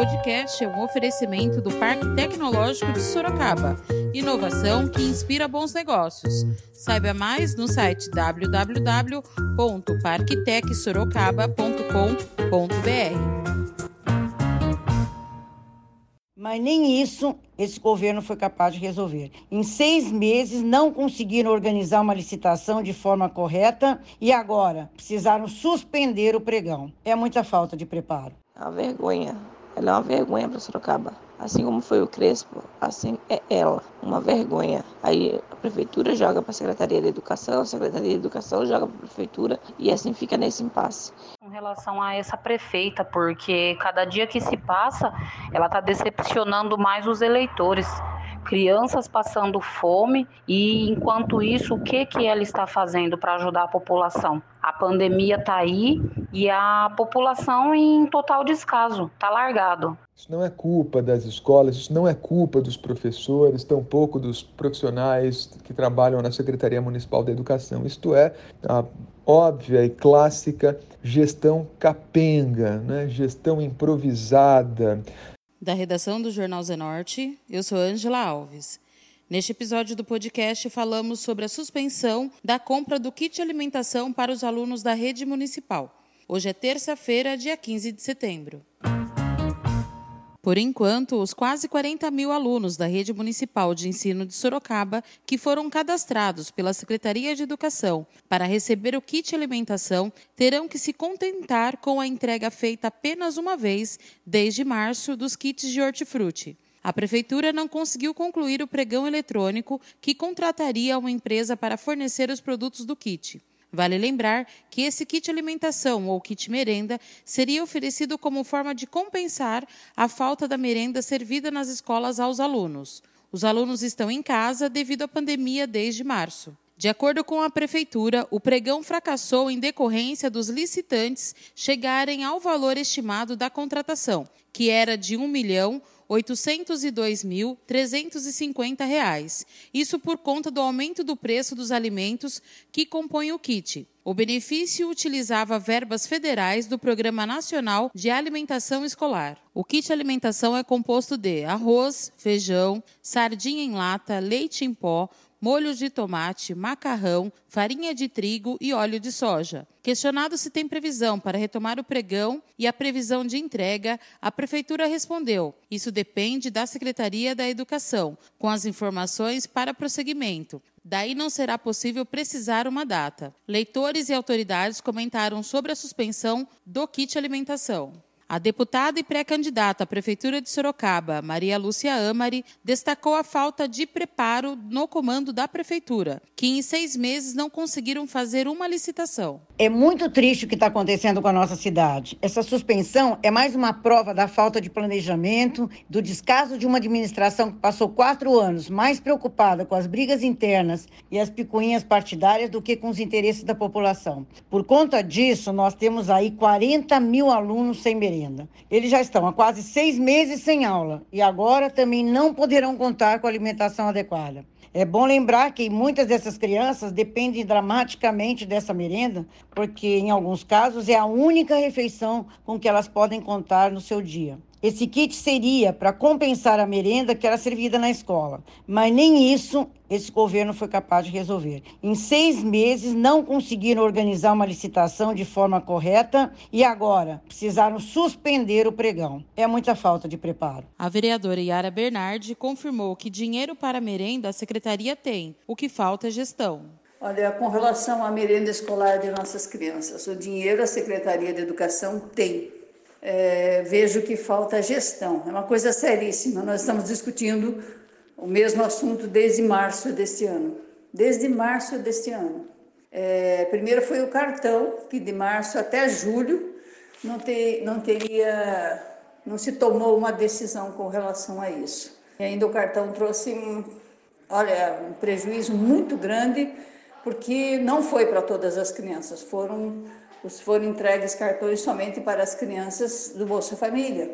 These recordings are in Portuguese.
podcast é um oferecimento do Parque Tecnológico de Sorocaba. Inovação que inspira bons negócios. Saiba mais no site www.parktecsorocaba.com.br. Mas nem isso esse governo foi capaz de resolver. Em seis meses, não conseguiram organizar uma licitação de forma correta e agora precisaram suspender o pregão. É muita falta de preparo. É uma vergonha. Ela é uma vergonha para Sorocaba. Assim como foi o Crespo, assim é ela, uma vergonha. Aí prefeitura joga para a Secretaria de Educação, a Secretaria de Educação joga para a prefeitura e assim fica nesse impasse. Com relação a essa prefeita, porque cada dia que se passa, ela está decepcionando mais os eleitores crianças passando fome e enquanto isso o que que ela está fazendo para ajudar a população? A pandemia está aí e a população em total descaso, está largado. Isso não é culpa das escolas, isso não é culpa dos professores, tampouco dos profissionais que trabalham na Secretaria Municipal da Educação. Isto é a óbvia e clássica gestão capenga, né? gestão improvisada, da redação do Jornal Zenorte, eu sou Ângela Alves. Neste episódio do podcast, falamos sobre a suspensão da compra do kit alimentação para os alunos da rede municipal. Hoje é terça-feira, dia 15 de setembro. Por enquanto, os quase 40 mil alunos da Rede Municipal de Ensino de Sorocaba, que foram cadastrados pela Secretaria de Educação para receber o kit alimentação, terão que se contentar com a entrega feita apenas uma vez, desde março, dos kits de hortifruti. A Prefeitura não conseguiu concluir o pregão eletrônico que contrataria uma empresa para fornecer os produtos do kit. Vale lembrar que esse kit alimentação ou kit merenda seria oferecido como forma de compensar a falta da merenda servida nas escolas aos alunos. Os alunos estão em casa devido à pandemia desde março. De acordo com a Prefeitura, o pregão fracassou em decorrência dos licitantes chegarem ao valor estimado da contratação, que era de R$ 1 milhão R$ 802.350. Isso por conta do aumento do preço dos alimentos que compõem o kit. O benefício utilizava verbas federais do Programa Nacional de Alimentação Escolar. O kit alimentação é composto de arroz, feijão, sardinha em lata, leite em pó, molho de tomate, macarrão, farinha de trigo e óleo de soja. Questionado se tem previsão para retomar o pregão e a previsão de entrega, a Prefeitura respondeu: isso depende da Secretaria da Educação, com as informações para prosseguimento. Daí não será possível precisar uma data. Leitores e autoridades comentaram sobre a suspensão do kit alimentação. A deputada e pré-candidata à Prefeitura de Sorocaba, Maria Lúcia Amari, destacou a falta de preparo no comando da Prefeitura, que em seis meses não conseguiram fazer uma licitação. É muito triste o que está acontecendo com a nossa cidade. Essa suspensão é mais uma prova da falta de planejamento, do descaso de uma administração que passou quatro anos mais preocupada com as brigas internas e as picuinhas partidárias do que com os interesses da população. Por conta disso, nós temos aí 40 mil alunos sem merenda. Eles já estão há quase seis meses sem aula e agora também não poderão contar com alimentação adequada. É bom lembrar que muitas dessas crianças dependem dramaticamente dessa merenda, porque em alguns casos é a única refeição com que elas podem contar no seu dia. Esse kit seria para compensar a merenda que era servida na escola, mas nem isso esse governo foi capaz de resolver. Em seis meses, não conseguiram organizar uma licitação de forma correta e agora precisaram suspender o pregão. É muita falta de preparo. A vereadora Yara Bernardi confirmou que dinheiro para merenda a secretaria tem, o que falta é gestão. Olha, com relação à merenda escolar de nossas crianças, o dinheiro a Secretaria de Educação tem é, vejo que falta gestão. É uma coisa seríssima. Nós estamos discutindo o mesmo assunto desde março deste ano. Desde março deste ano. É, primeiro foi o cartão, que de março até julho não, ter, não teria, não se tomou uma decisão com relação a isso. E ainda o cartão trouxe, um, olha, um prejuízo muito grande, porque não foi para todas as crianças, foram foram entregues cartões somente para as crianças do Bolsa Família.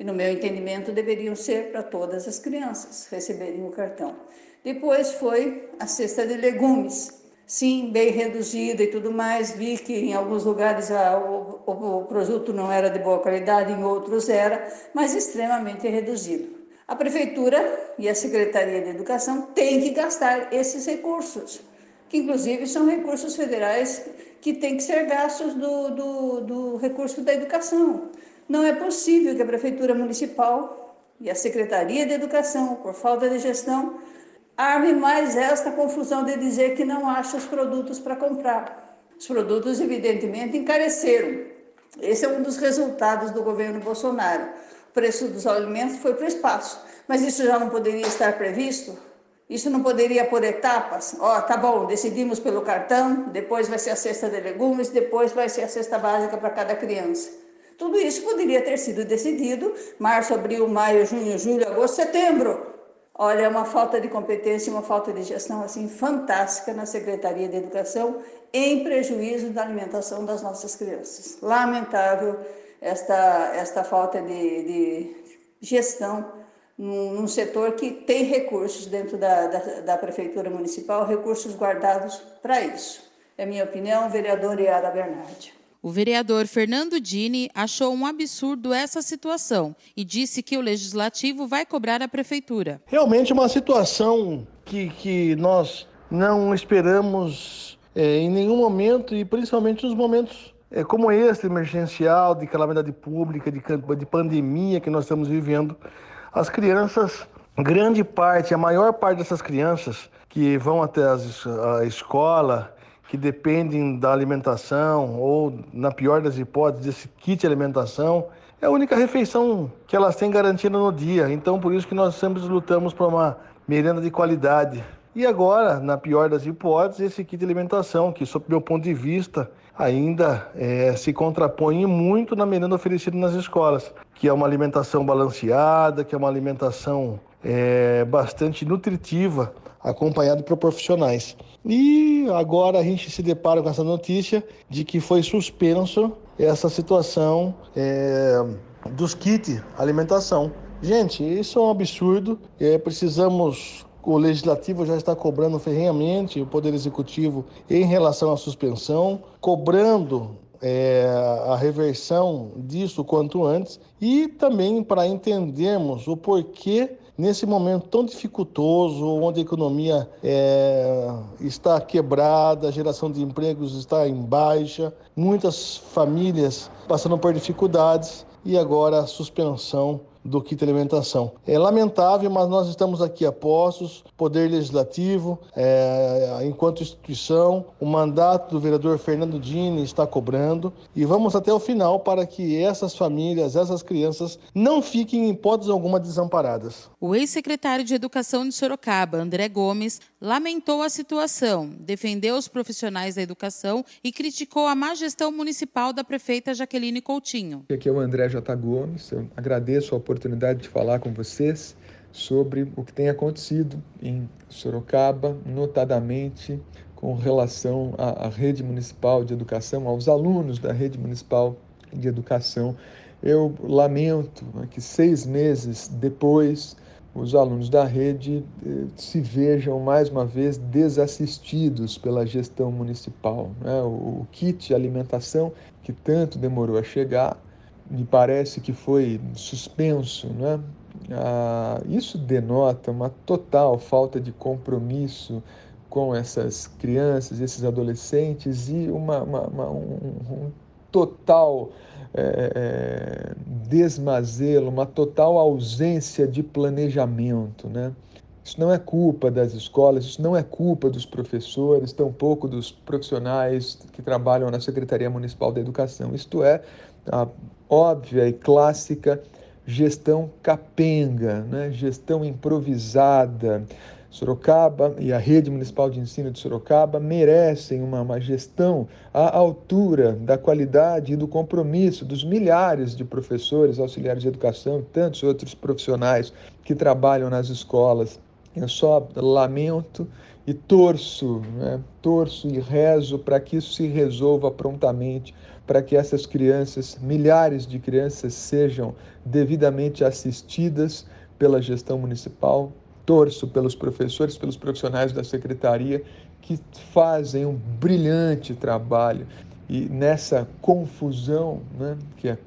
E no meu entendimento deveriam ser para todas as crianças receberem o cartão. Depois foi a cesta de legumes. sim, bem reduzida e tudo mais. Vi que em alguns lugares a, o, o, produto não era de boa qualidade, em outros era, mas extremamente reduzido. A prefeitura e a Secretaria de Educação têm que gastar esses recursos, que inclusive são recursos federais que têm que ser gastos do, do, do recurso da educação. Não é possível que a Prefeitura Municipal e a Secretaria de Educação, por falta de gestão, arme mais esta confusão de dizer que não acha os produtos para comprar. Os produtos, evidentemente, encareceram. Esse é um dos resultados do governo Bolsonaro. O preço dos alimentos foi para o espaço. Mas isso já não poderia estar previsto? Isso não poderia por etapas? Ó, oh, tá bom, decidimos pelo cartão, depois vai ser a cesta de legumes, depois vai ser a cesta básica para cada criança. Tudo isso poderia ter sido decidido março, abril, maio, junho, julho, agosto, setembro. Olha, é uma falta de competência, uma falta de gestão assim fantástica na Secretaria de Educação, em prejuízo da alimentação das nossas crianças. Lamentável esta, esta falta de, de gestão num, num, setor que tem recursos dentro da, da, da Prefeitura Municipal, recursos guardados para isso. É minha opinião, vereador Iara Bernardi. O vereador Fernando Dini achou um absurdo essa situação e disse que o legislativo vai cobrar a prefeitura. Realmente uma situação que, que nós não esperamos é, em nenhum momento e principalmente nos momentos é, como esse emergencial de calamidade pública, de, de pandemia que nós estamos vivendo. As crianças, grande parte, a maior parte dessas crianças que vão até as, a escola que dependem da alimentação ou, na pior das hipóteses, desse kit de alimentação, é a única refeição que elas têm garantida no dia. Então, por isso que nós sempre lutamos por uma merenda de qualidade. E agora, na pior das hipóteses, esse kit de alimentação, que, sob meu ponto de vista, ainda é, se contrapõe muito na merenda oferecida nas escolas, que é uma alimentação balanceada, que é uma alimentação é, bastante nutritiva, acompanhado por profissionais. E agora a gente se depara com essa notícia de que foi suspenso essa situação é, dos kits alimentação. Gente, isso é um absurdo. É, precisamos o legislativo já está cobrando ferrenhamente o poder executivo em relação à suspensão, cobrando é, a reversão disso quanto antes e também para entendermos o porquê nesse momento tão dificultoso, onde a economia é, está quebrada, a geração de empregos está em baixa, muitas famílias passando por dificuldades e agora a suspensão do kit alimentação. É lamentável, mas nós estamos aqui a postos, Poder Legislativo, é, enquanto instituição, o mandato do vereador Fernando Dini está cobrando e vamos até o final para que essas famílias, essas crianças não fiquem em hipótese alguma desamparadas. O ex-secretário de Educação de Sorocaba, André Gomes, lamentou a situação, defendeu os profissionais da educação e criticou a má gestão municipal da prefeita Jaqueline Coutinho. Aqui é o André J. Gomes, eu agradeço a oportunidade de falar com vocês sobre o que tem acontecido em Sorocaba, notadamente com relação à, à rede municipal de educação, aos alunos da rede municipal de educação. Eu lamento que seis meses depois os alunos da rede eh, se vejam mais uma vez desassistidos pela gestão municipal. Né? O kit alimentação, que tanto demorou a chegar, me parece que foi suspenso. Né? Ah, isso denota uma total falta de compromisso com essas crianças, esses adolescentes e uma, uma, uma um, um, total é, é, desmazelo, uma total ausência de planejamento. Né? Isso não é culpa das escolas, isso não é culpa dos professores, tampouco dos profissionais que trabalham na Secretaria Municipal da Educação. Isto é a óbvia e clássica gestão capenga, né? gestão improvisada. Sorocaba e a Rede Municipal de Ensino de Sorocaba merecem uma, uma, gestão à altura da qualidade e do compromisso dos milhares de professores, auxiliares de educação e tantos outros profissionais que trabalham nas escolas. Eu só lamento e torço, né? torço e rezo para que isso se resolva prontamente, para que essas crianças, milhares de crianças, sejam devidamente assistidas pela gestão municipal, torço pelos professores, pelos profissionais da secretaria que fazem um brilhante trabalho e nessa confusão, né, que é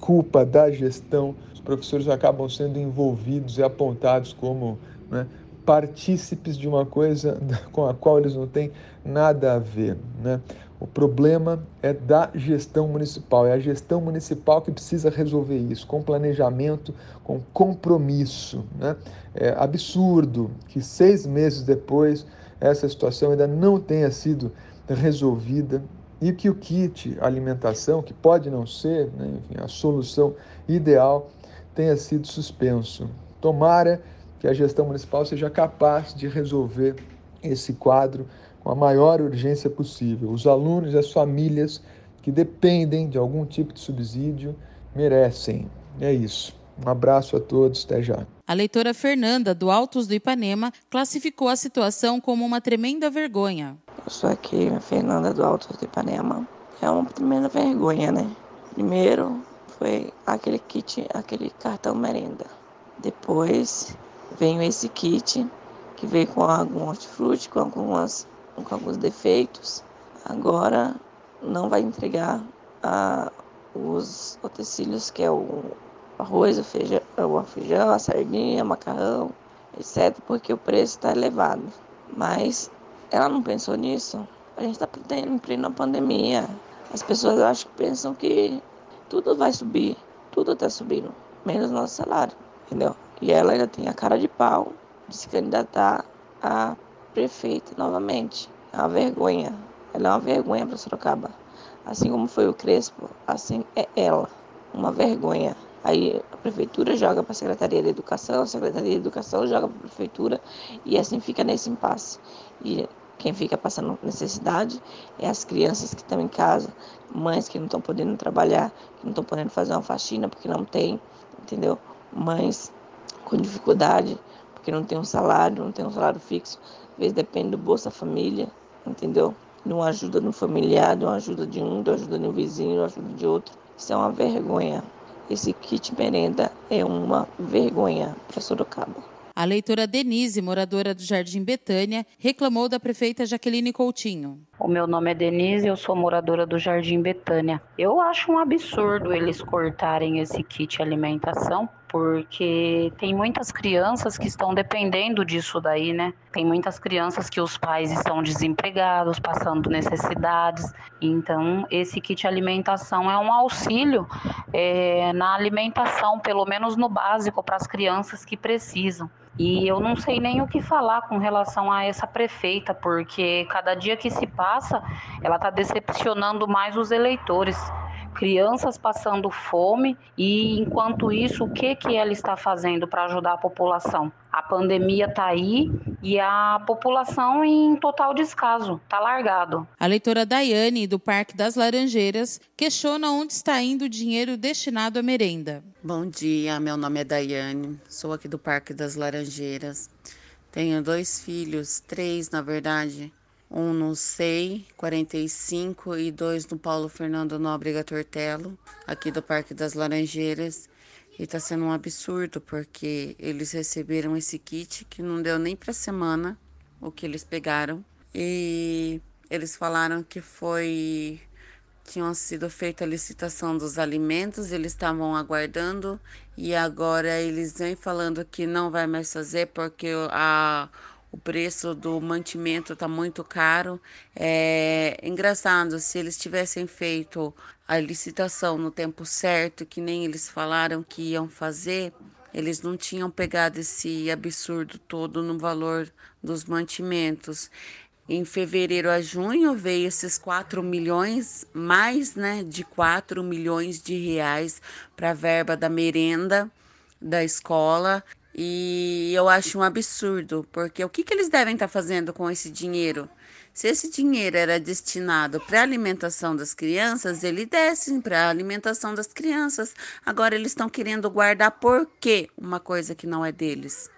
culpa da gestão, os professores acabam sendo envolvidos e apontados como né, partícipes de uma coisa com a qual eles não têm nada a ver. Né? O problema é da gestão municipal, é a gestão municipal que precisa resolver isso, com planejamento, com compromisso. Né? É absurdo que seis meses depois essa situação ainda não tenha sido resolvida e que o kit alimentação, que pode não ser né, enfim, a solução ideal, tenha sido suspenso. Tomara que a gestão municipal seja capaz de resolver esse quadro com a maior urgência possível. Os alunos e as famílias que dependem de algum tipo de subsídio merecem. É isso. Um abraço a todos, até já. A leitora Fernanda, do Altos do Ipanema, classificou a situação como uma tremenda vergonha. Eu sou aqui, a Fernanda, do Altos do Ipanema. É uma tremenda vergonha, né? Primeiro foi aquele kit, aquele cartão merenda. Depois veio esse kit que veio com algum hortifruti, com, algumas, com alguns defeitos. Agora não vai entregar a, os utensílios que é o arroz, o feijão, o feijão, a sardinha, macarrão, etc., porque o preço está elevado. Mas ela não pensou nisso. A gente está em plena pandemia. As pessoas acho que pensam que tudo vai subir, tudo está subindo, menos nosso salário, entendeu? E ela ainda tem a cara de pau de se candidatar a prefeita novamente. É uma vergonha. Ela é uma vergonha para Sorocaba. Assim como foi o Crespo, assim é ela. Uma vergonha. Aí a prefeitura joga para a Secretaria de Educação, a Secretaria de Educação joga para a prefeitura e assim fica nesse impasse. E quem fica passando necessidade é as crianças que estão em casa, mães que não estão podendo trabalhar, que não estão podendo fazer uma faxina porque não tem, entendeu? Mães com dificuldade porque não tem um salário, não tem um salário fixo, vezes depende do Bolsa Família, entendeu? De uma ajuda no familiar, de uma ajuda de um, de uma ajuda no vizinho, de uma ajuda de outro. Isso é uma vergonha. Esse kit merenda é uma vergonha para Sorocaba. A leitora Denise, moradora do Jardim Betânia, reclamou da prefeita Jaqueline Coutinho. O meu nome é Denise, eu sou moradora do Jardim Betânia. Eu acho um absurdo eles cortarem esse kit alimentação, porque tem muitas crianças que estão dependendo disso daí, né? Tem muitas crianças que os pais estão desempregados, passando necessidades. Então, esse kit alimentação é um auxílio é, na alimentação, pelo menos no básico, para as crianças que precisam. E eu não sei nem o que falar com relação a essa prefeita, porque cada dia que se passa, ela está decepcionando mais os eleitores crianças passando fome e enquanto isso o que que ela está fazendo para ajudar a população? A pandemia está aí e a população em total descaso, está largado. A leitora Daiane, do Parque das Laranjeiras, questiona onde está indo o dinheiro destinado à merenda. Bom dia, meu nome é Daiane, sou aqui do Parque das Laranjeiras. Tenho dois filhos, três na verdade, um no SEI 45 e dois no Paulo Fernando Nóbrega Tortello, aqui do Parque das Laranjeiras. E tá sendo um absurdo porque eles receberam esse kit que não deu nem para semana o que eles pegaram. E eles falaram que foi tinham sido feita a licitação dos alimentos, eles estavam aguardando e agora eles vêm falando que não vai mais fazer porque a o preço do mantimento está muito caro. É engraçado, se eles tivessem feito a licitação no tempo certo, que nem eles falaram que iam fazer, eles não tinham pegado esse absurdo todo no valor dos mantimentos. Em fevereiro a junho veio esses 4 milhões, mais né, de 4 milhões de reais para a verba da merenda da escola e eu acho um absurdo, porque o que, que eles devem estar tá fazendo com esse dinheiro? Se esse dinheiro era destinado para a alimentação das crianças, ele desce para a alimentação das crianças. Agora eles estão querendo guardar por quê uma coisa que não é deles?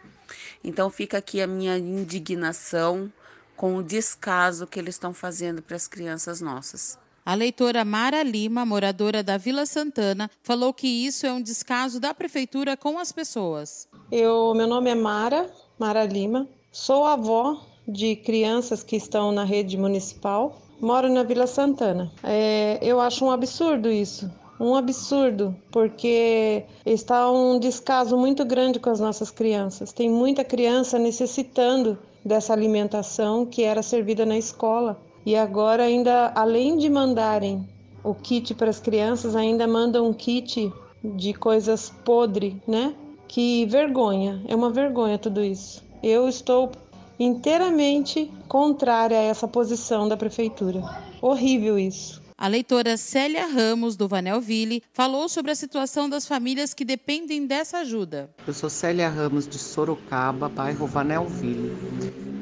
Então fica aqui a minha indignação com o descaso que eles estão fazendo para as crianças nossas. A leitora Mara Lima, moradora da Vila Santana, falou que isso é um descaso da prefeitura com as pessoas. Eu, meu nome é Mara, Mara Lima. Sou avó de crianças que estão na rede municipal. Moro na Vila Santana. É, eu acho um absurdo isso. Um absurdo, porque está um descaso muito grande com as nossas crianças. Tem muita criança necessitando dessa alimentação que era servida na escola. E agora, ainda além de mandarem o kit para as crianças, ainda mandam um kit de coisas podre, né? Que vergonha, é uma vergonha tudo isso. Eu estou inteiramente contrária a essa posição da prefeitura. Horrível isso. A leitora Célia Ramos, do Vanelville, falou sobre a situação das famílias que dependem dessa ajuda. Eu sou Célia Ramos, de Sorocaba, bairro Vanelville.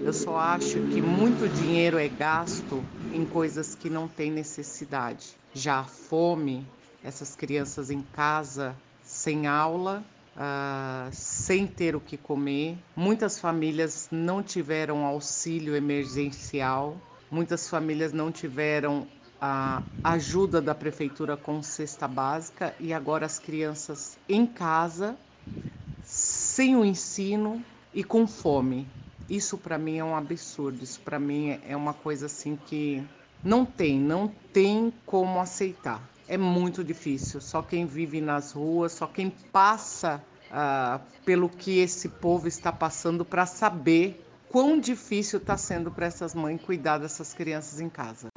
Eu só acho que muito dinheiro é gasto em coisas que não têm necessidade. Já a fome, essas crianças em casa, sem aula, uh, sem ter o que comer. Muitas famílias não tiveram auxílio emergencial, muitas famílias não tiveram a ajuda da prefeitura com cesta básica e agora as crianças em casa, sem o ensino e com fome. Isso para mim é um absurdo, isso para mim é uma coisa assim que não tem, não tem como aceitar. É muito difícil. Só quem vive nas ruas, só quem passa uh, pelo que esse povo está passando para saber quão difícil está sendo para essas mães cuidar dessas crianças em casa.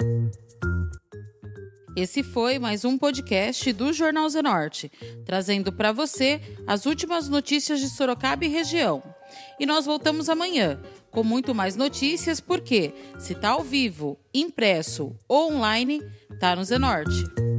Esse foi mais um podcast do Jornal Zenorte, trazendo para você as últimas notícias de Sorocaba e região. E nós voltamos amanhã com muito mais notícias, porque se tá ao vivo, impresso ou online, tá no Zenorte.